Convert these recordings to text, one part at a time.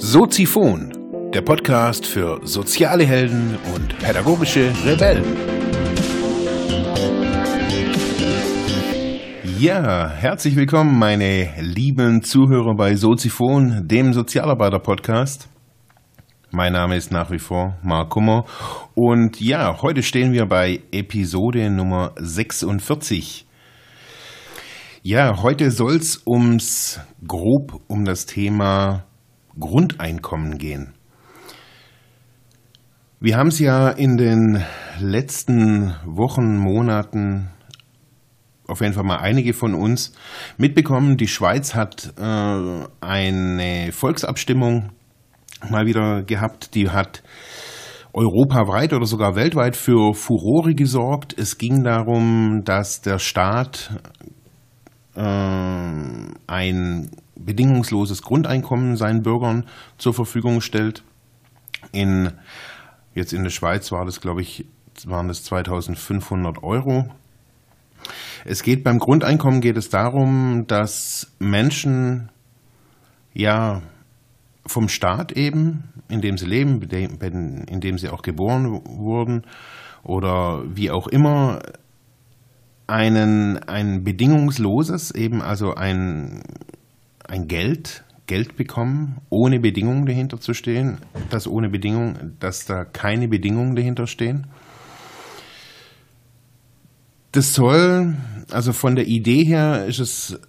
Soziphon, der Podcast für soziale Helden und pädagogische Rebellen. Ja, herzlich willkommen, meine lieben Zuhörer bei Soziphon, dem Sozialarbeiter-Podcast. Mein Name ist nach wie vor Mark Kummer und ja, heute stehen wir bei Episode Nummer 46. Ja, heute soll es ums grob um das Thema Grundeinkommen gehen. Wir haben es ja in den letzten Wochen, Monaten, auf jeden Fall mal einige von uns mitbekommen, die Schweiz hat äh, eine Volksabstimmung mal wieder gehabt, die hat europaweit oder sogar weltweit für Furore gesorgt. Es ging darum, dass der Staat äh, ein bedingungsloses Grundeinkommen seinen Bürgern zur Verfügung stellt. In, jetzt in der Schweiz war das, glaube ich, waren das 2500 Euro. Es geht beim Grundeinkommen geht es darum, dass Menschen ja vom Staat eben, in dem sie leben, in dem sie auch geboren wurden oder wie auch immer, einen, ein bedingungsloses, eben also ein ein Geld, Geld bekommen, ohne Bedingungen dahinter zu stehen, dass ohne Bedingung, dass da keine Bedingungen dahinter stehen. Das soll, also von der Idee her ist es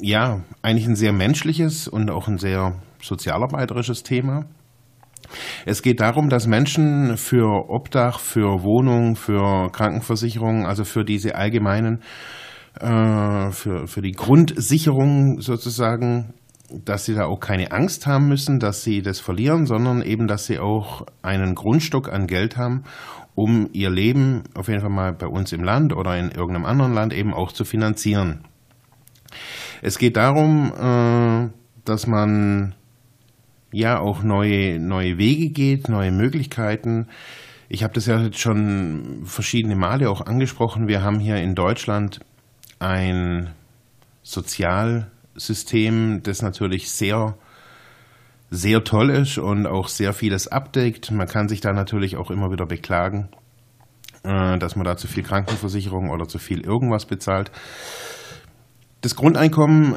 ja eigentlich ein sehr menschliches und auch ein sehr sozialarbeiterisches Thema. Es geht darum, dass Menschen für Obdach, für Wohnung, für Krankenversicherung, also für diese allgemeinen äh, für, für die Grundsicherung sozusagen, dass sie da auch keine Angst haben müssen, dass sie das verlieren, sondern eben, dass sie auch einen Grundstock an Geld haben, um ihr Leben auf jeden Fall mal bei uns im Land oder in irgendeinem anderen Land eben auch zu finanzieren. Es geht darum, äh, dass man ja auch neue, neue Wege geht, neue Möglichkeiten. Ich habe das ja jetzt schon verschiedene Male auch angesprochen. Wir haben hier in Deutschland ein Sozialsystem, das natürlich sehr, sehr toll ist und auch sehr vieles abdeckt. Man kann sich da natürlich auch immer wieder beklagen, äh, dass man da zu viel Krankenversicherung oder zu viel irgendwas bezahlt. Das Grundeinkommen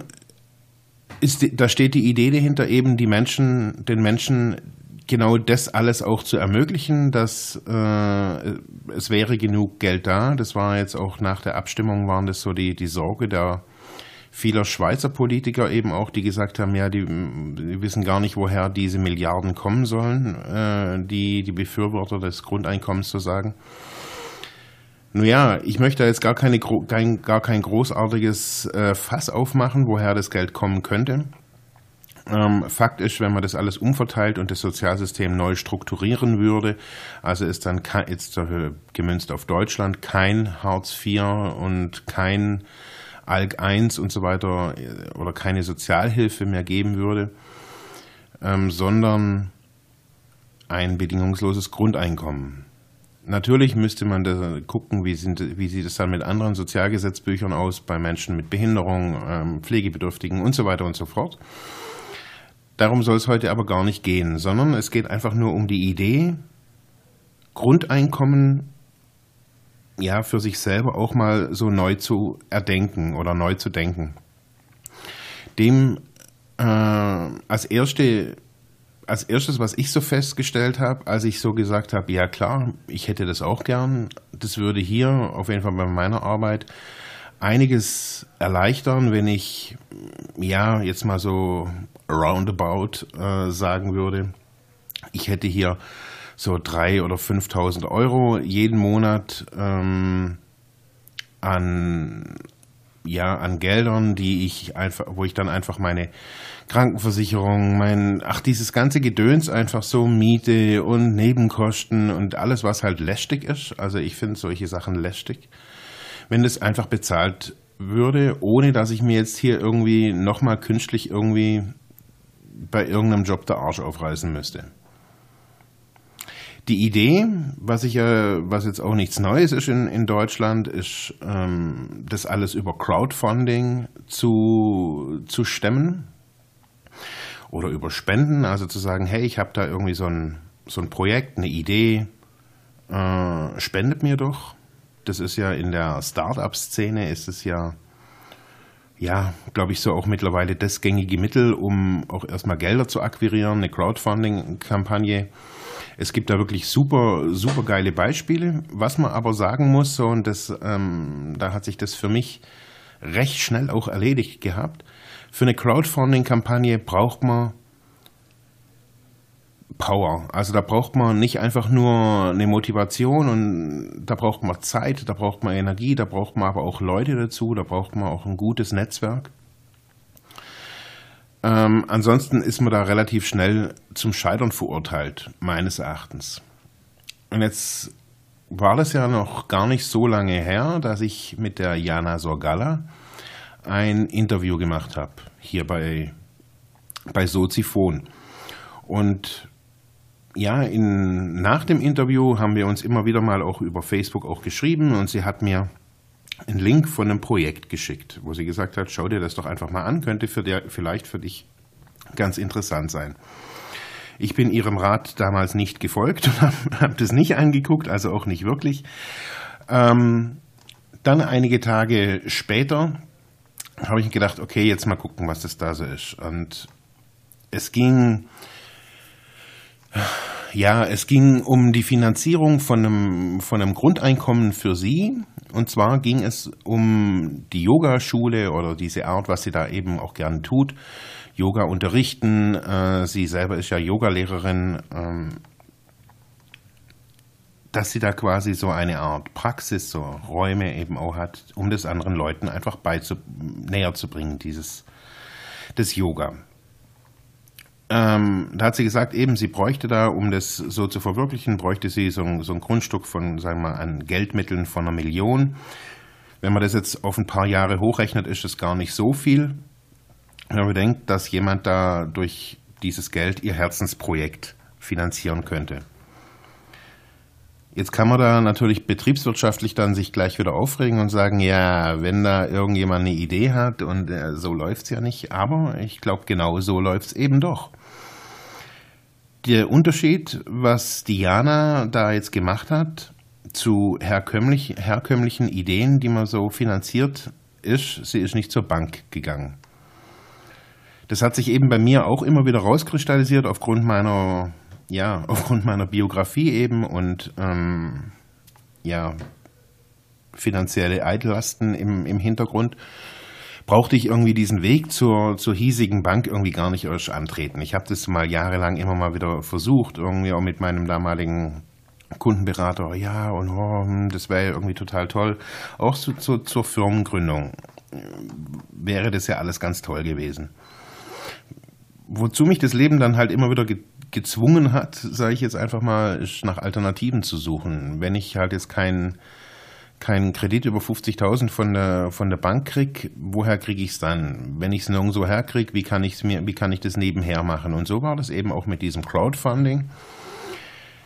ist, da steht die Idee dahinter, eben die Menschen, den Menschen genau das alles auch zu ermöglichen, dass äh, es wäre genug Geld da. Das war jetzt auch nach der Abstimmung waren das so die, die Sorge der vieler Schweizer Politiker eben auch, die gesagt haben, ja, die, die wissen gar nicht, woher diese Milliarden kommen sollen, äh, die, die Befürworter des Grundeinkommens zu sagen. Nun ja, ich möchte jetzt gar, keine, kein, gar kein großartiges äh, Fass aufmachen, woher das Geld kommen könnte. Ähm, Fakt ist, wenn man das alles umverteilt und das Sozialsystem neu strukturieren würde, also ist dann jetzt gemünzt auf Deutschland kein Hartz IV und kein ALG I und so weiter äh, oder keine Sozialhilfe mehr geben würde, ähm, sondern ein bedingungsloses Grundeinkommen. Natürlich müsste man da gucken, wie, sind, wie sieht es dann mit anderen Sozialgesetzbüchern aus bei Menschen mit Behinderung, ähm, Pflegebedürftigen und so weiter und so fort. Darum soll es heute aber gar nicht gehen, sondern es geht einfach nur um die Idee, Grundeinkommen ja für sich selber auch mal so neu zu erdenken oder neu zu denken. Dem äh, als erste als erstes, was ich so festgestellt habe, als ich so gesagt habe, ja klar, ich hätte das auch gern, das würde hier auf jeden Fall bei meiner Arbeit einiges erleichtern, wenn ich ja jetzt mal so roundabout äh, sagen würde, ich hätte hier so 3.000 oder 5.000 Euro jeden Monat ähm, an ja an Geldern, die ich einfach, wo ich dann einfach meine Krankenversicherung, mein, ach dieses ganze Gedöns einfach so Miete und Nebenkosten und alles, was halt lästig ist. Also ich finde solche Sachen lästig. Wenn das einfach bezahlt würde, ohne dass ich mir jetzt hier irgendwie nochmal künstlich irgendwie bei irgendeinem Job der Arsch aufreißen müsste. Die Idee, was ich ja, was jetzt auch nichts Neues ist in, in Deutschland, ist, ähm, das alles über Crowdfunding zu, zu stemmen oder über Spenden, also zu sagen, hey, ich habe da irgendwie so ein, so ein Projekt, eine Idee, äh, spendet mir doch. Das ist ja in der Start-up-Szene ist es ja, ja, glaube ich, so auch mittlerweile das gängige Mittel, um auch erstmal Gelder zu akquirieren, eine Crowdfunding-Kampagne. Es gibt da wirklich super, super geile Beispiele. Was man aber sagen muss, so, und das, ähm, da hat sich das für mich recht schnell auch erledigt gehabt. Für eine Crowdfunding-Kampagne braucht man Power. Also da braucht man nicht einfach nur eine Motivation und da braucht man Zeit, da braucht man Energie, da braucht man aber auch Leute dazu, da braucht man auch ein gutes Netzwerk. Ähm, ansonsten ist man da relativ schnell zum Scheitern verurteilt, meines Erachtens. Und jetzt war das ja noch gar nicht so lange her, dass ich mit der Jana Sorgalla ein Interview gemacht habe, hier bei, bei Soziphon. Und ja, in, nach dem Interview haben wir uns immer wieder mal auch über Facebook auch geschrieben und sie hat mir einen Link von einem Projekt geschickt, wo sie gesagt hat, schau dir das doch einfach mal an, könnte für der, vielleicht für dich ganz interessant sein. Ich bin ihrem Rat damals nicht gefolgt und habe hab das nicht angeguckt, also auch nicht wirklich. Ähm, dann einige Tage später habe ich gedacht, okay, jetzt mal gucken, was das da so ist. Und es ging ja, es ging um die Finanzierung von einem, von einem Grundeinkommen für sie. Und zwar ging es um die Yogaschule oder diese Art, was sie da eben auch gerne tut. Yoga unterrichten. Äh, sie selber ist ja Yogalehrerin. Ähm, dass sie da quasi so eine Art Praxis, so Räume eben auch hat, um das anderen Leuten einfach näher zu bringen, dieses das Yoga. Ähm, da hat sie gesagt, eben, sie bräuchte da, um das so zu verwirklichen, bräuchte sie so ein, so ein Grundstück von, sagen wir mal, an Geldmitteln von einer Million. Wenn man das jetzt auf ein paar Jahre hochrechnet, ist das gar nicht so viel. Wenn man bedenkt, dass jemand da durch dieses Geld ihr Herzensprojekt finanzieren könnte. Jetzt kann man da natürlich betriebswirtschaftlich dann sich gleich wieder aufregen und sagen, ja, wenn da irgendjemand eine Idee hat und äh, so läuft's ja nicht, aber ich glaube, genau so läuft's eben doch der Unterschied, was Diana da jetzt gemacht hat, zu herkömmlich, herkömmlichen Ideen, die man so finanziert, ist, sie ist nicht zur Bank gegangen. Das hat sich eben bei mir auch immer wieder rauskristallisiert aufgrund meiner, ja, aufgrund meiner Biografie eben und ähm, ja, finanzielle Eitlasten im, im Hintergrund brauchte ich irgendwie diesen Weg zur, zur hiesigen Bank irgendwie gar nicht erst antreten. Ich habe das mal jahrelang immer mal wieder versucht, irgendwie auch mit meinem damaligen Kundenberater, ja, und oh, hm, das wäre irgendwie total toll. Auch zu, zu, zur Firmengründung wäre das ja alles ganz toll gewesen. Wozu mich das Leben dann halt immer wieder ge gezwungen hat, sage ich jetzt einfach mal, ist nach Alternativen zu suchen. Wenn ich halt jetzt keinen keinen Kredit über 50.000 von der, von der Bank kriege, woher kriege ich es dann? Wenn ich es nirgendwo herkriege, wie kann mir, wie kann ich das nebenher machen? Und so war das eben auch mit diesem Crowdfunding.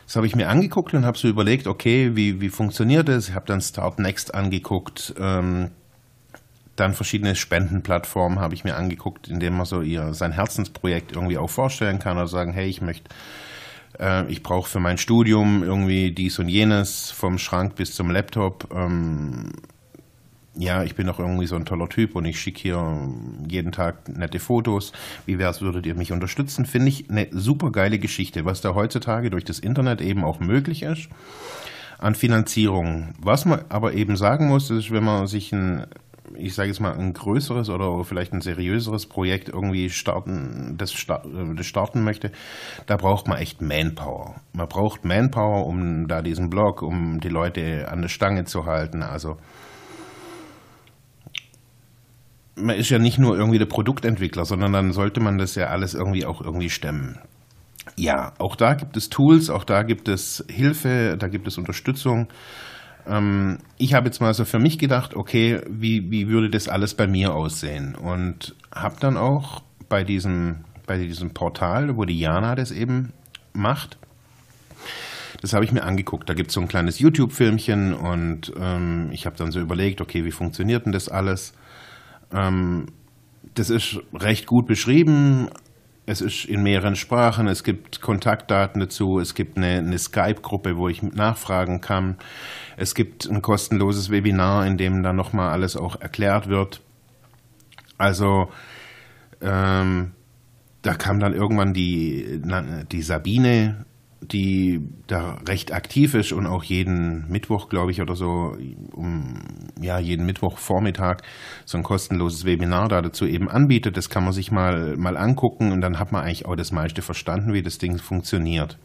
Das habe ich mir angeguckt und habe so überlegt, okay, wie, wie funktioniert das? Ich habe dann Start Next angeguckt, ähm, dann verschiedene Spendenplattformen habe ich mir angeguckt, in denen man so ihr sein Herzensprojekt irgendwie auch vorstellen kann oder sagen, hey, ich möchte äh, ich brauche für mein Studium irgendwie dies und jenes, vom Schrank bis zum Laptop. Ähm, ja, ich bin doch irgendwie so ein toller Typ und ich schicke hier jeden Tag nette Fotos. Wie wäre es, würdet ihr mich unterstützen? Finde ich eine super geile Geschichte, was da heutzutage durch das Internet eben auch möglich ist an Finanzierung. Was man aber eben sagen muss, ist, wenn man sich ein ich sage jetzt mal, ein größeres oder vielleicht ein seriöseres Projekt irgendwie starten, das, starten möchte, da braucht man echt Manpower. Man braucht Manpower, um da diesen Blog, um die Leute an der Stange zu halten. Also man ist ja nicht nur irgendwie der Produktentwickler, sondern dann sollte man das ja alles irgendwie auch irgendwie stemmen. Ja, auch da gibt es Tools, auch da gibt es Hilfe, da gibt es Unterstützung. Ähm, ich habe jetzt mal so für mich gedacht, okay, wie, wie würde das alles bei mir aussehen? Und habe dann auch bei diesem, bei diesem Portal, wo die Jana das eben macht, Das habe ich mir angeguckt. Da gibt es so ein kleines YouTube-Filmchen und ähm, ich habe dann so überlegt, okay, wie funktioniert denn das alles? Ähm, das ist recht gut beschrieben. Es ist in mehreren Sprachen. Es gibt Kontaktdaten dazu. Es gibt eine, eine Skype-Gruppe, wo ich nachfragen kann. Es gibt ein kostenloses Webinar, in dem dann nochmal alles auch erklärt wird. Also ähm, da kam dann irgendwann die, die Sabine, die da recht aktiv ist und auch jeden Mittwoch, glaube ich, oder so, um ja, jeden Mittwochvormittag so ein kostenloses Webinar da dazu eben anbietet. Das kann man sich mal, mal angucken und dann hat man eigentlich auch das meiste verstanden, wie das Ding funktioniert.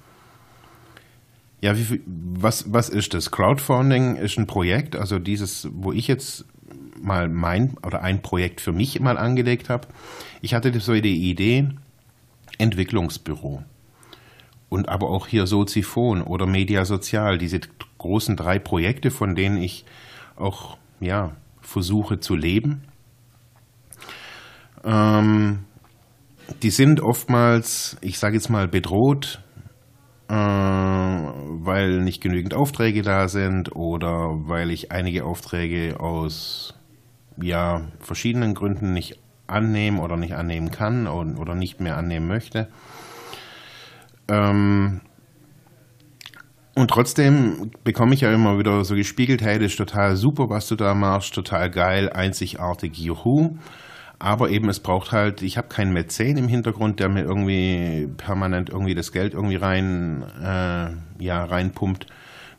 Ja, wie, was, was ist das? Crowdfunding ist ein Projekt, also dieses, wo ich jetzt mal mein oder ein Projekt für mich mal angelegt habe. Ich hatte so die Idee, Entwicklungsbüro und aber auch hier Soziphon oder Media Sozial, diese großen drei Projekte, von denen ich auch ja, versuche zu leben. Ähm, die sind oftmals, ich sage jetzt mal, bedroht, äh, weil nicht genügend Aufträge da sind oder weil ich einige Aufträge aus ja, verschiedenen Gründen nicht annehmen oder nicht annehmen kann oder nicht mehr annehmen möchte. Ähm, und trotzdem bekomme ich ja immer wieder so gespiegelt, hey, das ist total super, was du da machst, total geil, einzigartig, juhu. Aber eben, es braucht halt, ich habe keinen Mäzen im Hintergrund, der mir irgendwie permanent irgendwie das Geld irgendwie rein, äh, ja, reinpumpt,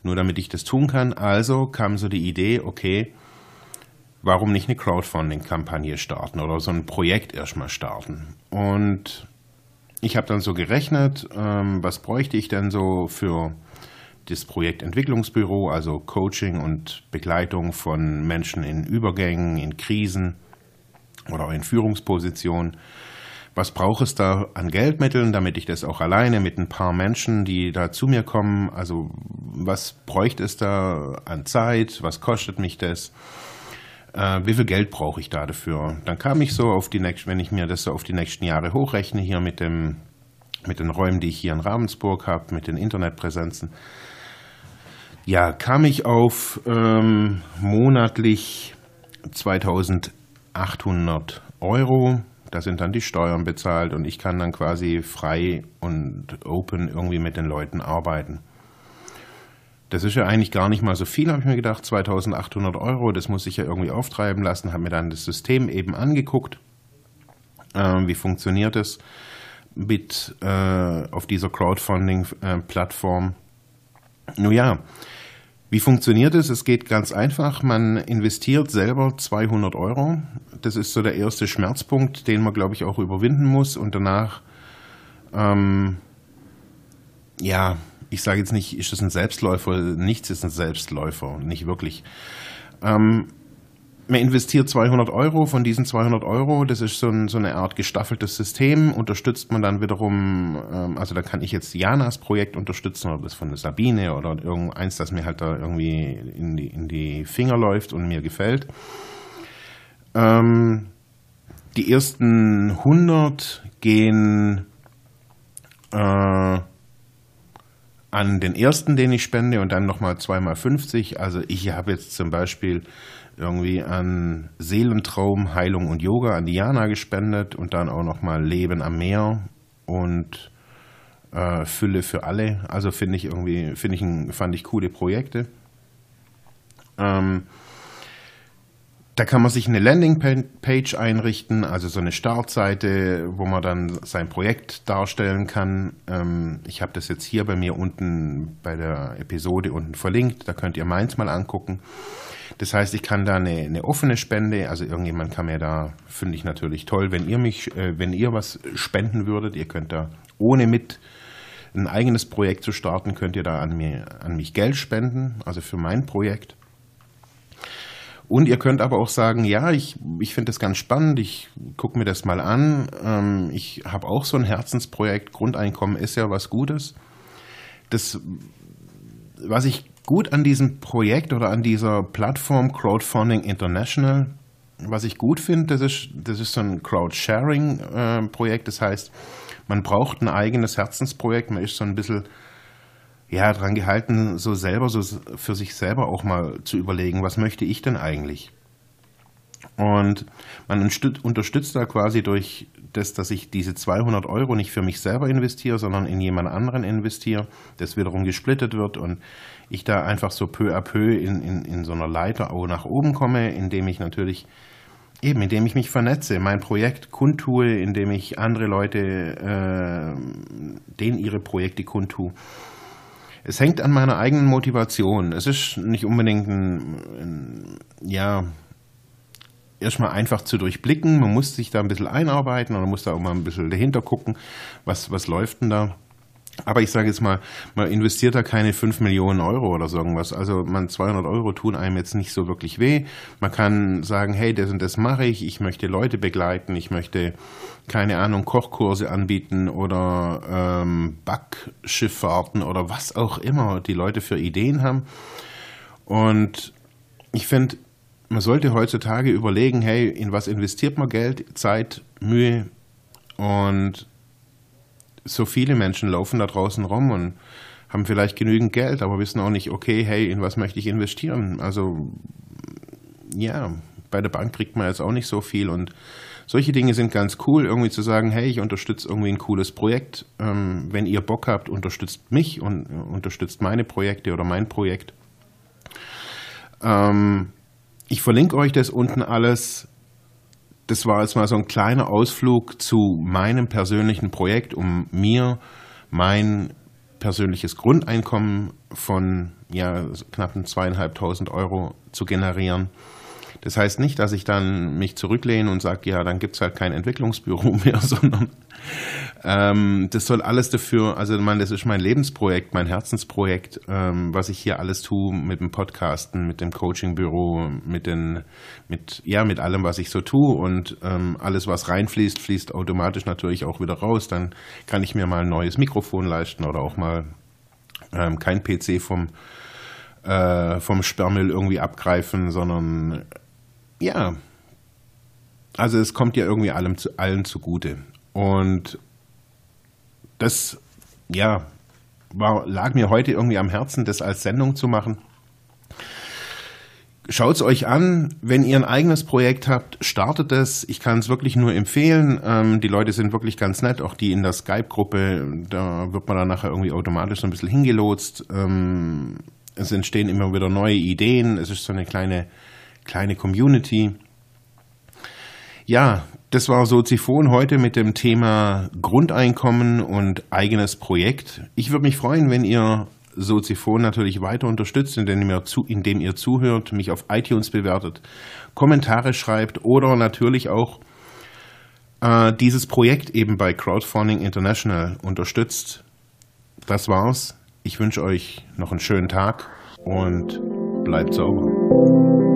nur damit ich das tun kann. Also kam so die Idee, okay, warum nicht eine Crowdfunding-Kampagne starten oder so ein Projekt erstmal starten? Und ich habe dann so gerechnet, ähm, was bräuchte ich denn so für das Projekt Entwicklungsbüro, also Coaching und Begleitung von Menschen in Übergängen, in Krisen oder in Führungspositionen. Was braucht es da an Geldmitteln, damit ich das auch alleine mit ein paar Menschen, die da zu mir kommen, also was bräuchte es da an Zeit, was kostet mich das? Äh, wie viel Geld brauche ich da dafür? Dann kam ich so auf die nächsten, wenn ich mir das so auf die nächsten Jahre hochrechne, hier mit dem, mit den Räumen, die ich hier in Ravensburg habe, mit den Internetpräsenzen, ja, kam ich auf ähm, monatlich 2800 Euro. Da sind dann die Steuern bezahlt und ich kann dann quasi frei und open irgendwie mit den Leuten arbeiten. Das ist ja eigentlich gar nicht mal so viel, habe ich mir gedacht. 2800 Euro, das muss ich ja irgendwie auftreiben lassen. Habe mir dann das System eben angeguckt. Äh, wie funktioniert es mit äh, auf dieser Crowdfunding-Plattform? Äh, Nun ja, wie funktioniert es? Es geht ganz einfach. Man investiert selber 200 Euro. Das ist so der erste Schmerzpunkt, den man, glaube ich, auch überwinden muss. Und danach, ähm, ja, ich sage jetzt nicht, ist das ein Selbstläufer? Nichts ist ein Selbstläufer, nicht wirklich. Ähm, man investiert 200 Euro, von diesen 200 Euro, das ist so, ein, so eine Art gestaffeltes System, unterstützt man dann wiederum, ähm, also da kann ich jetzt Janas Projekt unterstützen oder das von der Sabine oder irgendeins, das mir halt da irgendwie in die, in die Finger läuft und mir gefällt. Ähm, die ersten 100 gehen äh, an den ersten, den ich spende und dann nochmal zweimal 50. Also ich habe jetzt zum Beispiel irgendwie an Seelentraum, Heilung und Yoga an Diana gespendet und dann auch nochmal Leben am Meer und äh, Fülle für alle. Also finde ich irgendwie, finde ich, fand ich coole Projekte. Ähm, da kann man sich eine Landingpage einrichten, also so eine Startseite, wo man dann sein Projekt darstellen kann. Ähm, ich habe das jetzt hier bei mir unten bei der Episode unten verlinkt. Da könnt ihr meins mal angucken. Das heißt, ich kann da eine, eine offene Spende, also irgendjemand kann mir da, finde ich natürlich toll, wenn ihr mich, äh, wenn ihr was spenden würdet, ihr könnt da ohne mit ein eigenes Projekt zu starten, könnt ihr da an, mir, an mich Geld spenden, also für mein Projekt. Und ihr könnt aber auch sagen, ja, ich, ich finde das ganz spannend, ich gucke mir das mal an. Ähm, ich habe auch so ein Herzensprojekt, Grundeinkommen ist ja was Gutes. Das, was ich gut an diesem Projekt oder an dieser Plattform Crowdfunding International, was ich gut finde, das ist, das ist so ein Crowdsharing-Projekt. Äh, das heißt, man braucht ein eigenes Herzensprojekt, man ist so ein bisschen ja, dran gehalten, so selber, so für sich selber auch mal zu überlegen, was möchte ich denn eigentlich? Und man unterstützt da quasi durch das, dass ich diese 200 Euro nicht für mich selber investiere, sondern in jemand anderen investiere, das wiederum gesplittet wird und ich da einfach so peu à peu in, in, in so einer Leiter auch nach oben komme, indem ich natürlich eben, indem ich mich vernetze, mein Projekt kundtue, indem ich andere Leute, äh, denen ihre Projekte kundtue. Es hängt an meiner eigenen Motivation. Es ist nicht unbedingt ein, ein ja, erstmal einfach zu durchblicken. Man muss sich da ein bisschen einarbeiten oder muss da auch mal ein bisschen dahinter gucken, was, was läuft denn da. Aber ich sage jetzt mal, man investiert da keine 5 Millionen Euro oder so irgendwas. Also man 200 Euro tun einem jetzt nicht so wirklich weh. Man kann sagen, hey, das und das mache ich. Ich möchte Leute begleiten. Ich möchte, keine Ahnung, Kochkurse anbieten oder ähm, Backschifffahrten oder was auch immer die Leute für Ideen haben. Und ich finde, man sollte heutzutage überlegen, hey, in was investiert man Geld, Zeit, Mühe und so viele Menschen laufen da draußen rum und haben vielleicht genügend Geld, aber wissen auch nicht, okay, hey, in was möchte ich investieren? Also ja, bei der Bank kriegt man jetzt auch nicht so viel und solche Dinge sind ganz cool, irgendwie zu sagen, hey, ich unterstütze irgendwie ein cooles Projekt. Ähm, wenn ihr Bock habt, unterstützt mich und unterstützt meine Projekte oder mein Projekt. Ähm, ich verlinke euch das unten alles. Das war jetzt mal so ein kleiner Ausflug zu meinem persönlichen Projekt, um mir mein persönliches Grundeinkommen von ja, knappen zweieinhalbtausend Euro zu generieren. Das heißt nicht, dass ich dann mich zurücklehne und sage, ja, dann gibt es halt kein Entwicklungsbüro mehr, sondern ähm, das soll alles dafür, also man, das ist mein Lebensprojekt, mein Herzensprojekt, ähm, was ich hier alles tue mit dem Podcasten, mit dem Coachingbüro, mit den, mit, ja, mit allem, was ich so tue und ähm, alles, was reinfließt, fließt automatisch natürlich auch wieder raus. Dann kann ich mir mal ein neues Mikrofon leisten oder auch mal ähm, kein PC vom äh, vom Sperrmüll irgendwie abgreifen, sondern ja, also es kommt ja irgendwie allem zu, allen zugute. Und das, ja, war, lag mir heute irgendwie am Herzen, das als Sendung zu machen. Schaut es euch an, wenn ihr ein eigenes Projekt habt, startet es. Ich kann es wirklich nur empfehlen. Ähm, die Leute sind wirklich ganz nett, auch die in der Skype-Gruppe, da wird man dann nachher irgendwie automatisch so ein bisschen hingelotst. Ähm, es entstehen immer wieder neue Ideen. Es ist so eine kleine kleine Community. Ja, das war Soziphon heute mit dem Thema Grundeinkommen und eigenes Projekt. Ich würde mich freuen, wenn ihr Soziphon natürlich weiter unterstützt, indem ihr, zu, indem ihr zuhört, mich auf iTunes bewertet, Kommentare schreibt oder natürlich auch äh, dieses Projekt eben bei Crowdfunding International unterstützt. Das war's. Ich wünsche euch noch einen schönen Tag und bleibt sauber.